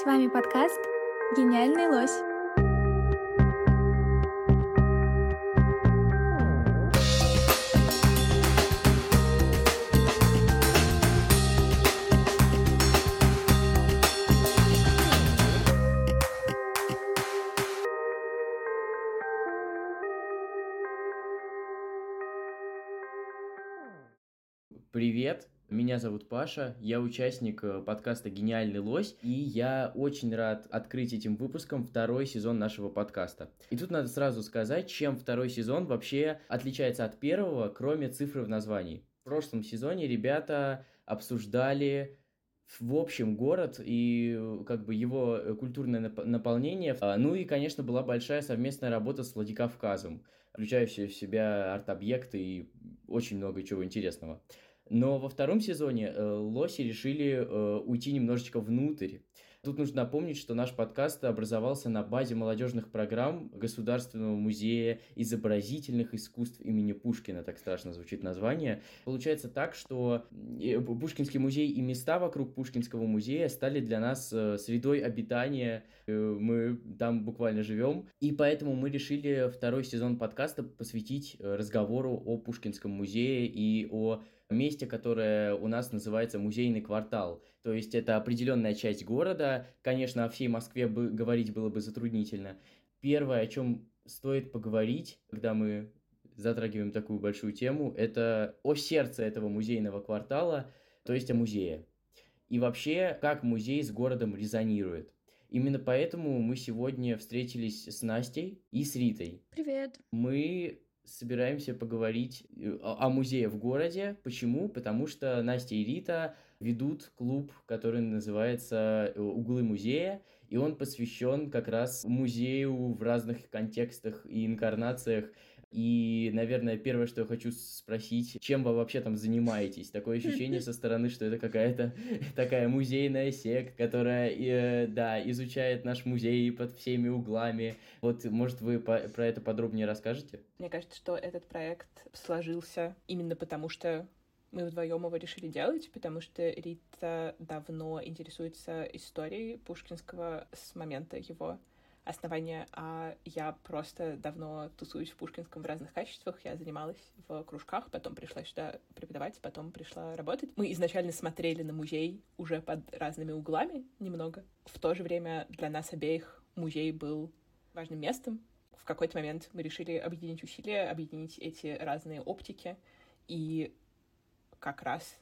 С вами подкаст «Гениальный лось». Привет, меня зовут Паша, я участник э, подкаста «Гениальный лось», и я очень рад открыть этим выпуском второй сезон нашего подкаста. И тут надо сразу сказать, чем второй сезон вообще отличается от первого, кроме цифры в названии. В прошлом сезоне ребята обсуждали в общем город и э, как бы его э, культурное наполнение. А, ну и, конечно, была большая совместная работа с Владикавказом, включающая в себя арт-объекты и очень много чего интересного. Но во втором сезоне э, лоси решили э, уйти немножечко внутрь. Тут нужно напомнить, что наш подкаст образовался на базе молодежных программ Государственного музея изобразительных искусств имени Пушкина, так страшно звучит название. Получается так, что э, Пушкинский музей и места вокруг Пушкинского музея стали для нас э, средой обитания. Э, мы там буквально живем. И поэтому мы решили второй сезон подкаста посвятить разговору о Пушкинском музее и о месте, которое у нас называется музейный квартал. То есть это определенная часть города. Конечно, о всей Москве бы, говорить было бы затруднительно. Первое, о чем стоит поговорить, когда мы затрагиваем такую большую тему, это о сердце этого музейного квартала, то есть о музее. И вообще, как музей с городом резонирует. Именно поэтому мы сегодня встретились с Настей и с Ритой. Привет. Мы собираемся поговорить э, о, музее в городе. Почему? Потому что Настя и Рита ведут клуб, который называется э, «Углы музея», и он посвящен как раз музею в разных контекстах и инкарнациях. И, наверное, первое, что я хочу спросить, чем вы вообще там занимаетесь? Такое ощущение со стороны, что это какая-то такая музейная секта, которая, э, да, изучает наш музей под всеми углами. Вот, может, вы по про это подробнее расскажете? Мне кажется, что этот проект сложился именно потому, что мы вдвоем его решили делать, потому что Рита давно интересуется историей Пушкинского с момента его основания, а я просто давно тусуюсь в Пушкинском в разных качествах. Я занималась в кружках, потом пришла сюда преподавать, потом пришла работать. Мы изначально смотрели на музей уже под разными углами немного. В то же время для нас обеих музей был важным местом. В какой-то момент мы решили объединить усилия, объединить эти разные оптики и как раз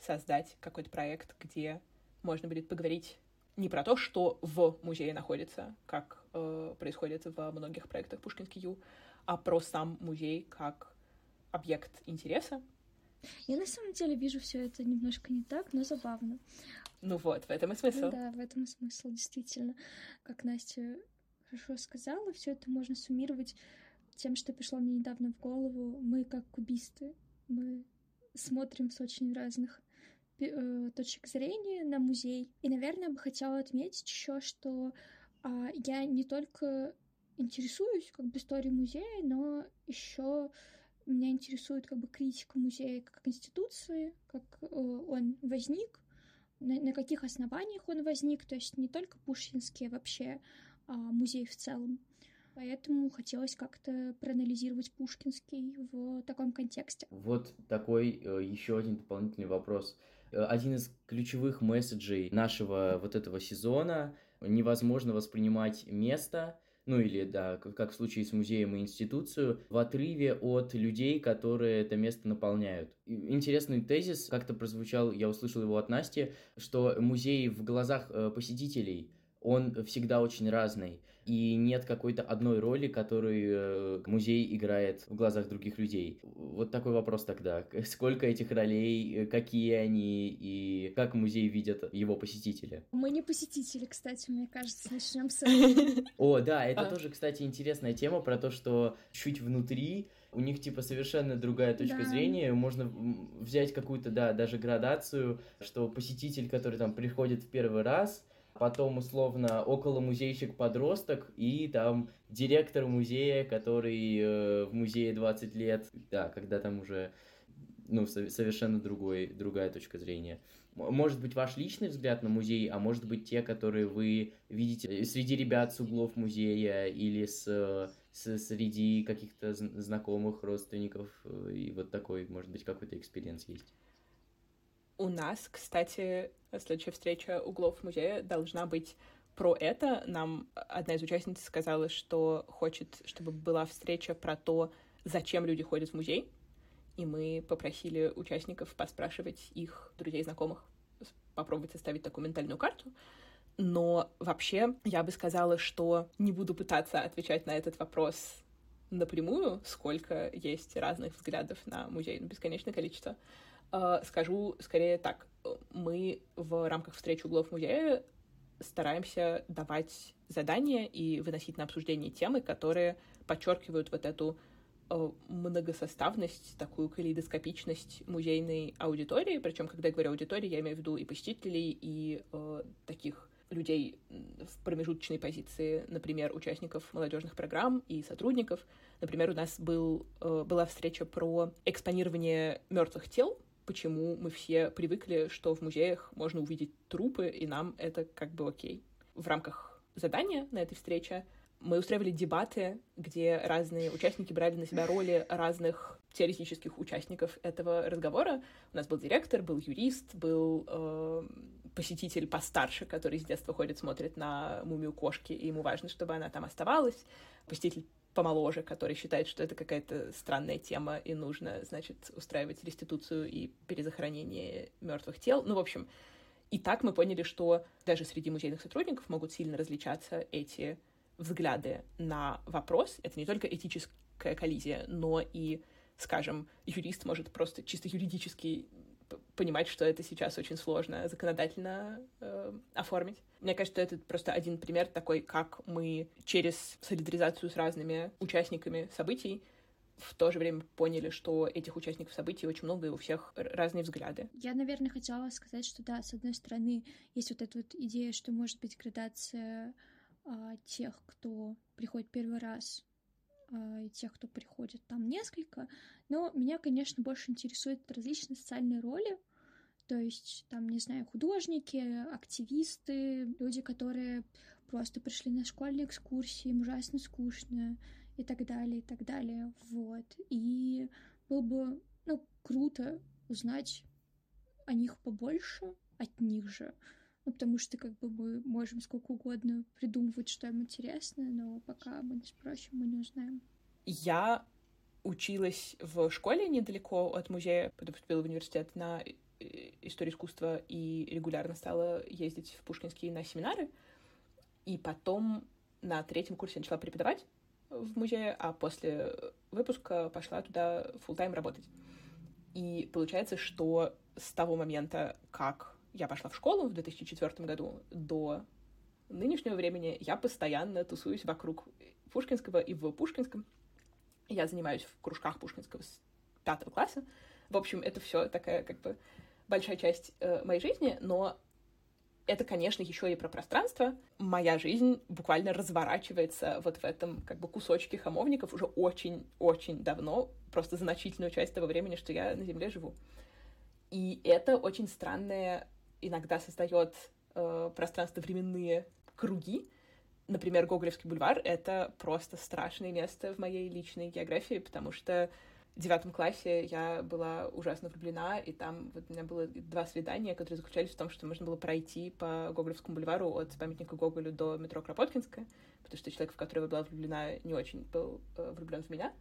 создать какой-то проект, где можно будет поговорить не про то, что в музее находится, как э, происходит во многих проектах Пушкинский Ю, а про сам музей как объект интереса. Я на самом деле вижу все это немножко не так, но забавно. Ну вот, в этом и смысл. Ну, да, в этом и смысл, действительно. Как Настя хорошо сказала, все это можно суммировать тем, что пришло мне недавно в голову. Мы как кубисты, мы смотрим с очень разных точек зрения на музей. И, наверное, бы хотела отметить еще, что а, я не только интересуюсь как бы историей музея, но еще меня интересует как бы критика музея как институции, как э, он возник, на, на каких основаниях он возник, то есть не только Пушкинский, а вообще а, музей в целом. Поэтому хотелось как-то проанализировать Пушкинский в таком контексте. Вот такой э, еще один дополнительный вопрос. Э, один из ключевых месседжей нашего вот этого сезона невозможно воспринимать место, ну или, да, как в случае с музеем и институцию, в отрыве от людей, которые это место наполняют. Интересный тезис как-то прозвучал, я услышал его от Насти, что музей в глазах э, посетителей – он всегда очень разный. И нет какой-то одной роли, которую э, музей играет в глазах других людей. Вот такой вопрос тогда. Сколько этих ролей, э, какие они и как музей видят его посетители? Мы не посетители, кстати, мне кажется. Начнем с О, да, это а. тоже, кстати, интересная тема про то, что чуть внутри у них типа совершенно другая точка да. зрения, можно взять какую-то, да, даже градацию, что посетитель, который там приходит в первый раз, потом условно около музейщик-подросток и там директор музея, который э, в музее 20 лет, да, когда там уже ну, совершенно другой, другая точка зрения. Может быть, ваш личный взгляд на музей, а может быть, те, которые вы видите среди ребят с углов музея или с, с среди каких-то знакомых, родственников, э, и вот такой, может быть, какой-то experience есть. У нас, кстати, следующая встреча углов музея должна быть про это. Нам одна из участниц сказала, что хочет, чтобы была встреча про то, зачем люди ходят в музей. И мы попросили участников поспрашивать их друзей, знакомых, попробовать составить такую ментальную карту. Но вообще я бы сказала, что не буду пытаться отвечать на этот вопрос напрямую, сколько есть разных взглядов на музей, ну, бесконечное количество. А, скажу скорее так. Мы в рамках встречи углов музея стараемся давать задания и выносить на обсуждение темы, которые подчеркивают вот эту а, многосоставность, такую калейдоскопичность музейной аудитории. Причем, когда я говорю аудитории, я имею в виду и посетителей, и э, таких людей в промежуточной позиции, например, участников молодежных программ и сотрудников. Например, у нас был, э, была встреча про экспонирование мертвых тел почему мы все привыкли, что в музеях можно увидеть трупы, и нам это как бы окей. В рамках задания на этой встрече мы устраивали дебаты, где разные участники брали на себя роли разных теоретических участников этого разговора. У нас был директор, был юрист, был э, посетитель постарше, который с детства ходит, смотрит на мумию кошки, и ему важно, чтобы она там оставалась. Посетитель помоложе, который считает, что это какая-то странная тема и нужно, значит, устраивать реституцию и перезахоронение мертвых тел. Ну, в общем, и так мы поняли, что даже среди музейных сотрудников могут сильно различаться эти взгляды на вопрос. Это не только этическая коллизия, но и, скажем, юрист может просто чисто юридически понимать, что это сейчас очень сложно законодательно э, оформить. Мне кажется, это просто один пример такой, как мы через солидаризацию с разными участниками событий в то же время поняли, что этих участников событий очень много, и у всех разные взгляды. Я, наверное, хотела сказать, что да, с одной стороны, есть вот эта вот идея, что может быть градация а, тех, кто приходит первый раз и тех, кто приходит там несколько. Но меня, конечно, больше интересуют различные социальные роли. То есть, там, не знаю, художники, активисты, люди, которые просто пришли на школьные экскурсии, им ужасно скучно и так далее, и так далее. Вот. И было бы, ну, круто узнать о них побольше, от них же. Ну, потому что как бы мы можем сколько угодно придумывать, что им интересно, но пока мы не спросим, мы не узнаем. Я училась в школе недалеко от музея, потом поступила в университет на э, историю искусства и регулярно стала ездить в Пушкинские на семинары. И потом на третьем курсе начала преподавать в музее, а после выпуска пошла туда full тайм работать. И получается, что с того момента, как я пошла в школу в 2004 году, до нынешнего времени я постоянно тусуюсь вокруг Пушкинского и в Пушкинском. Я занимаюсь в кружках Пушкинского с пятого класса. В общем, это все такая как бы большая часть э, моей жизни, но это, конечно, еще и про пространство. Моя жизнь буквально разворачивается вот в этом как бы кусочке хамовников уже очень-очень давно, просто значительную часть того времени, что я на Земле живу. И это очень странная иногда создает э, пространство-временные круги. Например, Гоголевский бульвар — это просто страшное место в моей личной географии, потому что в девятом классе я была ужасно влюблена, и там вот у меня было два свидания, которые заключались в том, что можно было пройти по Гоголевскому бульвару от памятника Гоголю до метро Кропоткинская, потому что человек, в которого я была влюблена, не очень был э, влюблен в меня.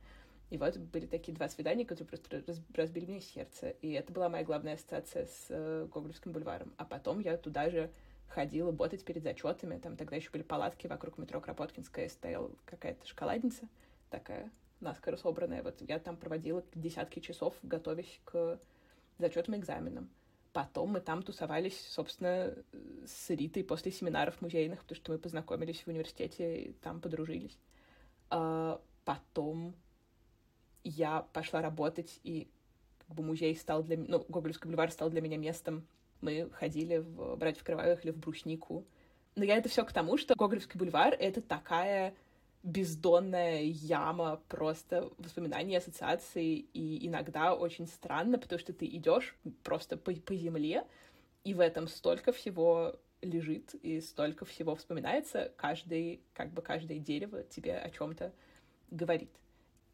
И вот были такие два свидания, которые просто разбили мне сердце. И это была моя главная ассоциация с э, Гоголевским бульваром. А потом я туда же ходила ботать перед зачетами. Там тогда еще были палатки вокруг метро Кропоткинская, стояла какая-то шоколадница такая наскоро собранная. Вот я там проводила десятки часов, готовясь к зачетам и экзаменам. Потом мы там тусовались, собственно, с Ритой после семинаров музейных, потому что мы познакомились в университете и там подружились. А потом я пошла работать, и как бы музей стал для меня, ну, Гоголевский бульвар стал для меня местом. Мы ходили в «Брать в кровавых» или в «Бруснику». Но я это все к тому, что Гоголевский бульвар — это такая бездонная яма просто воспоминаний, ассоциаций, и иногда очень странно, потому что ты идешь просто по, по земле, И в этом столько всего лежит и столько всего вспоминается. Каждый, как бы каждое дерево тебе о чем-то говорит.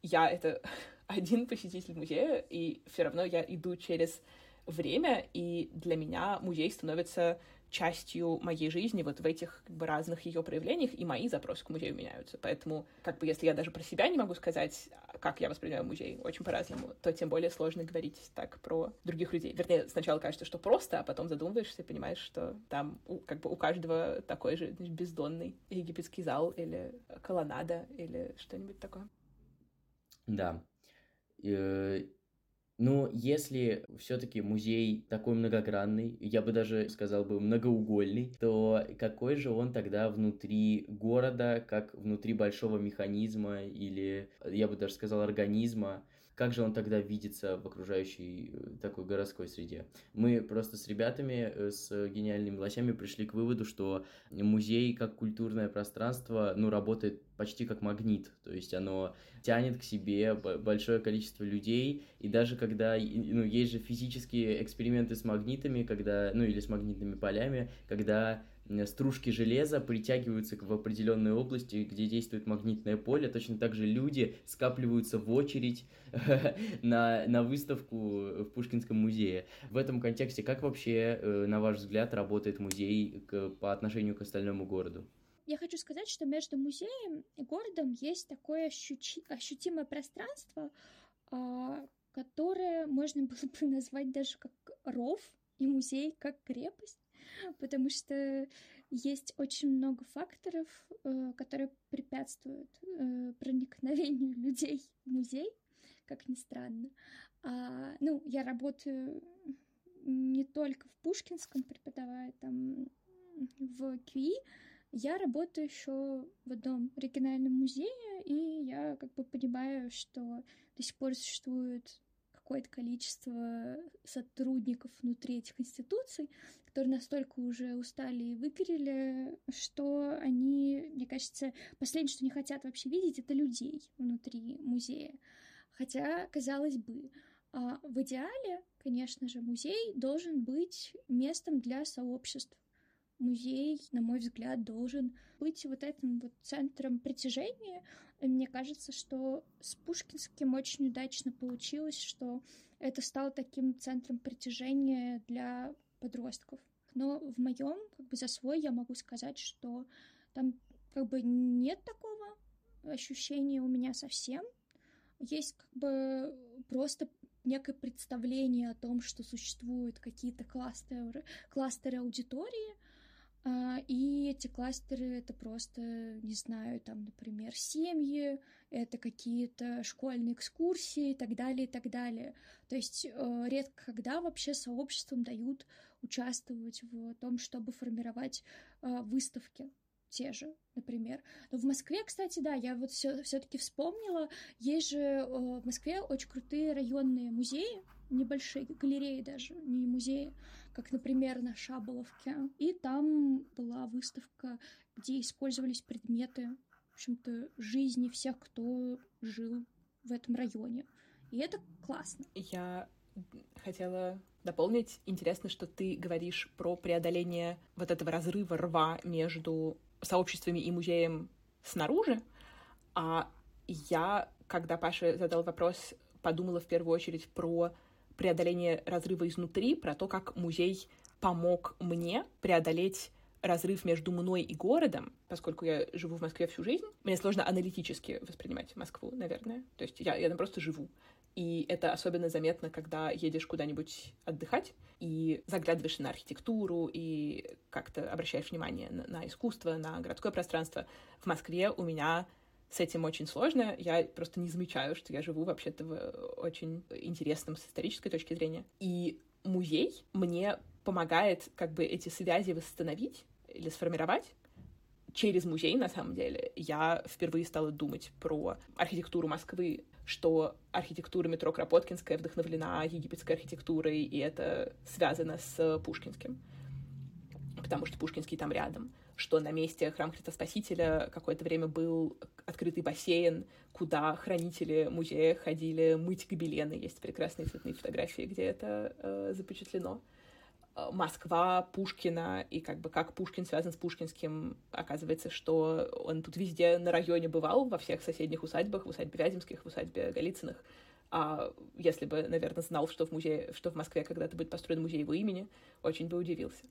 Я это один посетитель музея, и все равно я иду через время, и для меня музей становится частью моей жизни вот в этих как бы, разных ее проявлениях, и мои запросы к музею меняются. Поэтому, как бы, если я даже про себя не могу сказать, как я воспринимаю музей, очень по-разному, то тем более сложно говорить так про других людей. Вернее, сначала кажется, что просто, а потом задумываешься и понимаешь, что там у, как бы у каждого такой же бездонный египетский зал или колоннада или что-нибудь такое. Да. Э, но если все-таки музей такой многогранный, я бы даже сказал бы многоугольный, то какой же он тогда внутри города, как внутри большого механизма или, я бы даже сказал, организма? Как же он тогда видится в окружающей э, такой городской среде. Мы просто с ребятами, э, с гениальными лосями пришли к выводу, что музей как культурное пространство, ну, работает почти как магнит, то есть оно тянет к себе большое количество людей, и даже когда, ну, есть же физические эксперименты с магнитами, когда, ну, или с магнитными полями, когда стружки железа притягиваются в определенной области, где действует магнитное поле. Точно так же люди скапливаются в очередь на, на выставку в Пушкинском музее. В этом контексте, как вообще, э, на ваш взгляд, работает музей к, по отношению к остальному городу? Я хочу сказать, что между музеем и городом есть такое ощути... ощутимое пространство, а, которое можно было бы назвать даже как ров, и музей как крепость потому что есть очень много факторов, э, которые препятствуют э, проникновению людей в музей, как ни странно. А, ну, я работаю не только в Пушкинском, преподавая там в КИ, я работаю еще в одном региональном музее, и я как бы понимаю, что до сих пор существует какое-то количество сотрудников внутри этих институций, которые настолько уже устали и выгорели, что они, мне кажется, последнее, что не хотят вообще видеть, это людей внутри музея. Хотя, казалось бы, а, в идеале, конечно же, музей должен быть местом для сообществ. Музей, на мой взгляд, должен быть вот этим вот центром притяжения. И мне кажется, что с Пушкинским очень удачно получилось, что это стало таким центром притяжения для подростков. Но в моем, как бы за свой, я могу сказать, что там как бы нет такого ощущения у меня совсем. Есть как бы просто некое представление о том, что существуют какие-то кластеры, кластеры аудитории, и эти кластеры это просто, не знаю, там, например, семьи, это какие-то школьные экскурсии и так далее, и так далее. То есть э, редко когда вообще сообществам дают участвовать в том, чтобы формировать э, выставки те же, например. Но в Москве, кстати, да, я вот все все-таки вспомнила, есть же э, в Москве очень крутые районные музеи, небольшие галереи даже, не музеи, как, например, на Шаболовке. И там была выставка, где использовались предметы, в общем-то, жизни всех, кто жил в этом районе. И это классно. Я хотела дополнить. Интересно, что ты говоришь про преодоление вот этого разрыва рва между сообществами и музеем снаружи. А я, когда Паша задал вопрос, подумала в первую очередь про преодоление разрыва изнутри, про то, как музей помог мне преодолеть разрыв между мной и городом, поскольку я живу в Москве всю жизнь, мне сложно аналитически воспринимать Москву, наверное. То есть я, я там просто живу. И это особенно заметно, когда едешь куда-нибудь отдыхать и заглядываешь на архитектуру и как-то обращаешь внимание на, на искусство, на городское пространство. В Москве у меня с этим очень сложно. Я просто не замечаю, что я живу вообще-то в очень интересном с исторической точки зрения. И музей мне помогает как бы эти связи восстановить или сформировать, через музей, на самом деле, я впервые стала думать про архитектуру Москвы, что архитектура метро Кропоткинская вдохновлена египетской архитектурой, и это связано с Пушкинским, потому что Пушкинский там рядом, что на месте храм Христа Спасителя какое-то время был открытый бассейн, куда хранители музея ходили мыть гобелены. Есть прекрасные цветные фотографии, где это э, запечатлено. э, Москва Пушкина, и как бы как Пушкин связан с Пушкинским. Оказывается, что он тут везде на районе бывал, во всех соседних усадьбах, в усадьбе Вяземских, в усадьбе Голицыных. А если бы, наверное, знал, что в музее, что в Москве когда-то будет построен музей его имени, очень бы удивился.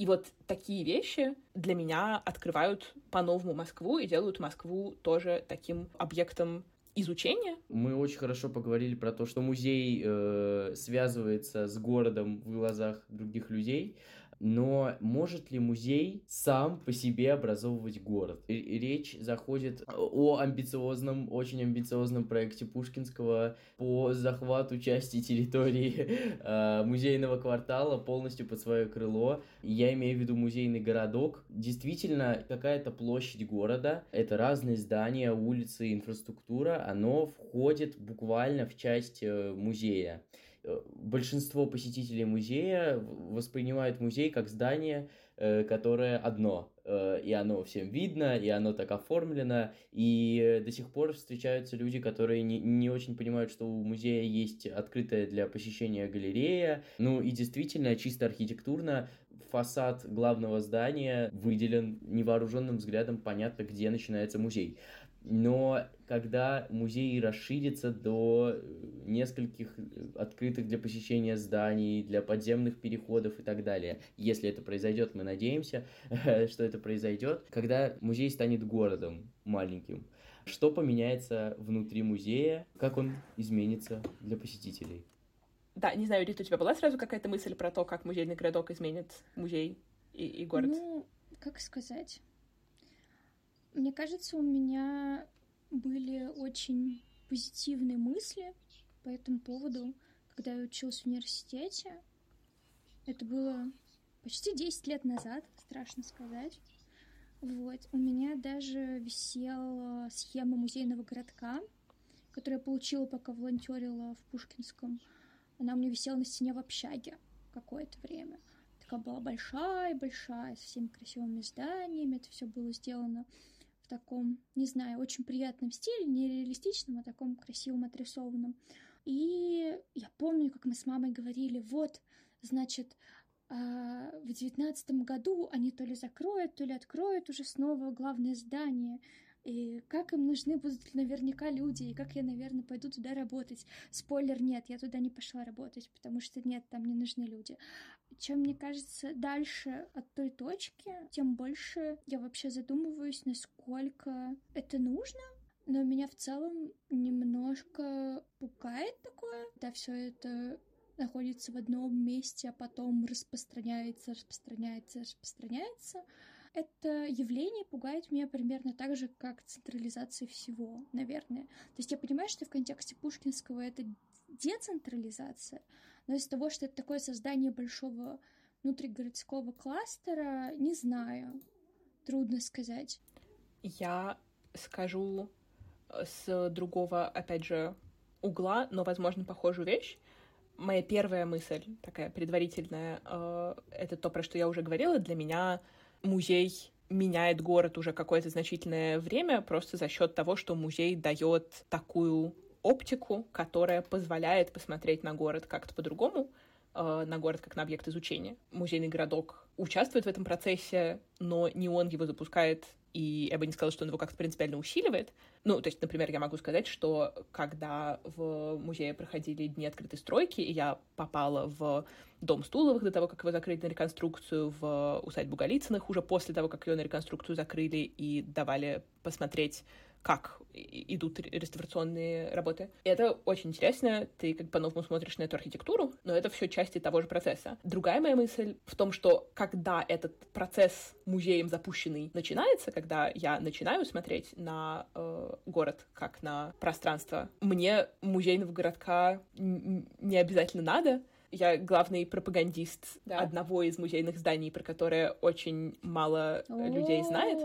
И вот такие вещи для меня открывают по-новому Москву и делают Москву тоже таким объектом изучения. Мы очень хорошо поговорили про то, что музей э, связывается с городом в глазах других людей но может ли музей сам по себе образовывать город? И речь заходит о амбициозном, очень амбициозном проекте Пушкинского по захвату части территории э, музейного квартала полностью под свое крыло. Я имею в виду музейный городок. Действительно, какая-то площадь города, это разные здания, улицы, инфраструктура, оно входит буквально в часть э, музея. Э, большинство посетителей музея воспринимают музей как здание, э, которое одно, э, и оно всем видно, и оно так оформлено, и до сих пор встречаются люди, которые не, не очень понимают, что у музея есть открытая для посещения галерея, ну и действительно, чисто архитектурно, фасад главного здания выделен невооруженным взглядом, понятно, где начинается музей. Но когда музей расширится до э, нескольких э, открытых для посещения зданий, для подземных переходов и так далее, если это произойдет, мы надеемся, что это произойдет, когда музей станет городом маленьким, что поменяется внутри музея, как он изменится для посетителей? Да, не знаю, Рита, у тебя была сразу какая-то мысль про то, как музейный городок изменит музей и, и город? Ну, как сказать? Мне кажется, у меня были очень позитивные мысли по этому поводу, когда я училась в университете. Это было почти 10 лет назад, страшно сказать. Вот. У меня даже висела схема музейного городка, которую я получила, пока волонтерила в Пушкинском. Она у меня висела на стене в общаге какое-то время. Такая была большая-большая, со всеми красивыми зданиями. Это все было сделано таком, не знаю, очень приятном стиле, не реалистичном, а таком красивом, отрисованном. И я помню, как мы с мамой говорили, вот, значит, а, в девятнадцатом году они то ли закроют, то ли откроют уже снова главное здание и как им нужны будут наверняка люди, и как я, наверное, пойду туда работать. Спойлер, нет, я туда не пошла работать, потому что нет, там не нужны люди. Чем мне кажется, дальше от той точки, тем больше я вообще задумываюсь, насколько это нужно, но меня в целом немножко пугает такое, да, все это находится в одном месте, а потом распространяется, распространяется, распространяется. Это явление пугает меня примерно так же, как централизация всего, наверное. То есть я понимаю, что в контексте Пушкинского это децентрализация, но из-за того, что это такое создание большого внутригородского кластера, не знаю, трудно сказать. Я скажу с другого, опять же, угла, но, возможно, похожую вещь. Моя первая мысль, такая предварительная, э, это то, про что я уже говорила. Для меня музей меняет город уже какое-то значительное время просто за счет того, что музей дает такую оптику, которая позволяет посмотреть на город как-то по-другому, э, на город как на объект изучения. Музейный городок участвует в этом процессе, но не он его запускает и я бы не сказала, что он его как-то принципиально усиливает. Ну, то есть, например, я могу сказать, что когда в музее проходили дни открытой стройки, и я попала в дом Стуловых до того, как его закрыли на реконструкцию, в усадьбу Голицыных, уже после того, как ее на реконструкцию закрыли и давали посмотреть как идут реставрационные работы. И это очень интересно, ты как по-новому смотришь на эту архитектуру, но это все части того же процесса. Другая моя мысль в том, что когда этот процесс музеем запущенный начинается, когда я начинаю смотреть на э, город как на пространство, мне музейного городка не обязательно надо, я главный пропагандист да. одного из музейных зданий, про которое очень мало людей знает.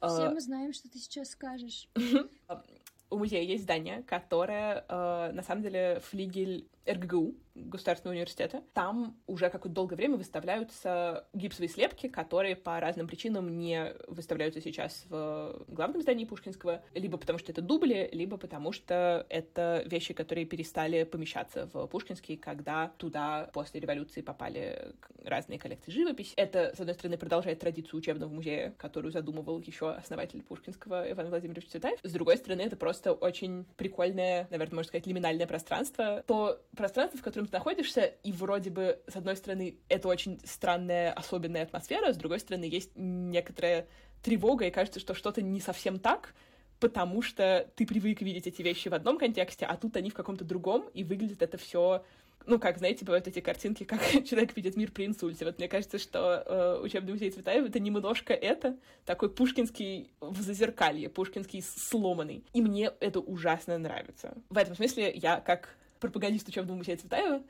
Все а, мы знаем, что ты сейчас скажешь. У музея есть здание, которое, э, на самом деле, флигель РГГУ, Государственного университета. Там уже какое-то долгое время выставляются гипсовые слепки, которые по разным причинам не выставляются сейчас в главном здании Пушкинского, либо потому что это дубли, либо потому что это вещи, которые перестали помещаться в Пушкинский, когда туда после революции попали разные коллекции живописи. Это, с одной стороны, продолжает традицию учебного музея, которую задумывал еще основатель Пушкинского Иван Владимирович Цветаев. С другой стороны, это просто очень прикольное, наверное, можно сказать, лиминальное пространство. То пространство, в котором ты находишься, и вроде бы, с одной стороны, это очень странная, особенная атмосфера, с другой стороны, есть некоторая тревога, и кажется, что что-то не совсем так, потому что ты привык видеть эти вещи в одном контексте, а тут они в каком-то другом, и выглядит это все ну, как, знаете, бывают эти картинки, как человек видит мир при инсульте. Вот мне кажется, что э, учебный музей Цветаева — это немножко это, такой пушкинский в зазеркалье, пушкинский сломанный. И мне это ужасно нравится. В этом смысле я, как пропагандист учебного музея Цветаева,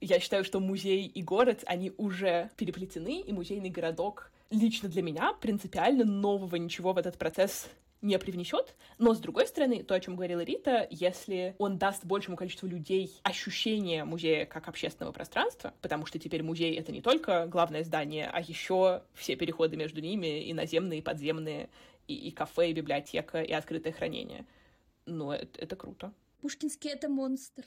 я считаю, что музей и город, они уже переплетены, и музейный городок лично для меня принципиально нового ничего в этот процесс не привнесет, но с другой стороны, то, о чем говорила Рита, если он даст большему количеству людей ощущение музея как общественного пространства, потому что теперь музей это не только главное здание, а еще все переходы между ними, и наземные, и подземные, и, и кафе, и библиотека, и открытое хранение. Ну, это, это круто. Пушкинский — это монстр.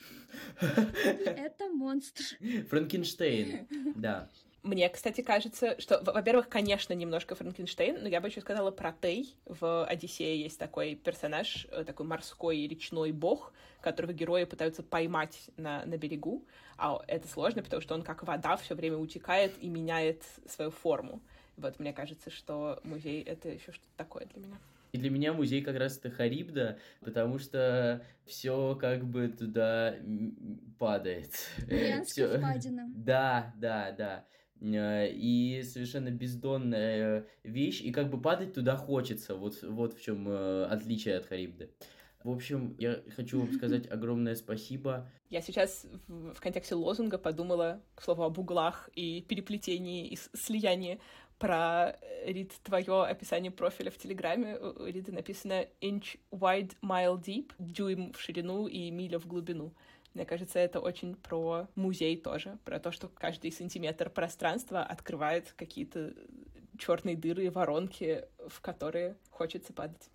Это монстр. Франкенштейн, да. Мне, кстати, кажется, что, во-первых, конечно, немножко Франкенштейн, но я бы еще сказала про Тей. В «Одиссее» есть такой персонаж, э, такой морской речной бог, которого герои пытаются поймать на, на берегу, а это сложно, потому что он как вода все время утекает и меняет свою форму. Вот мне кажется, что музей — это еще что-то такое для меня. И для меня музей как раз это Харибда, потому что все как бы туда падает. Всё... впадина. Да, да, да. Э, и совершенно бездонная вещь, и как бы падать туда хочется. Вот, вот в чем э, отличие от Харибды. В общем, я хочу вам сказать огромное спасибо. Я сейчас в, в контексте лозунга подумала, к слову, об углах и переплетении и слиянии про, э, Рид, твое описание профиля в Телеграме. У Риды написано «inch wide, mile deep», дюйм в ширину и миля в глубину. Мне кажется, это очень про музей тоже, про то, что каждый сантиметр пространства открывает какие-то черные дыры и воронки, в которые хочется падать.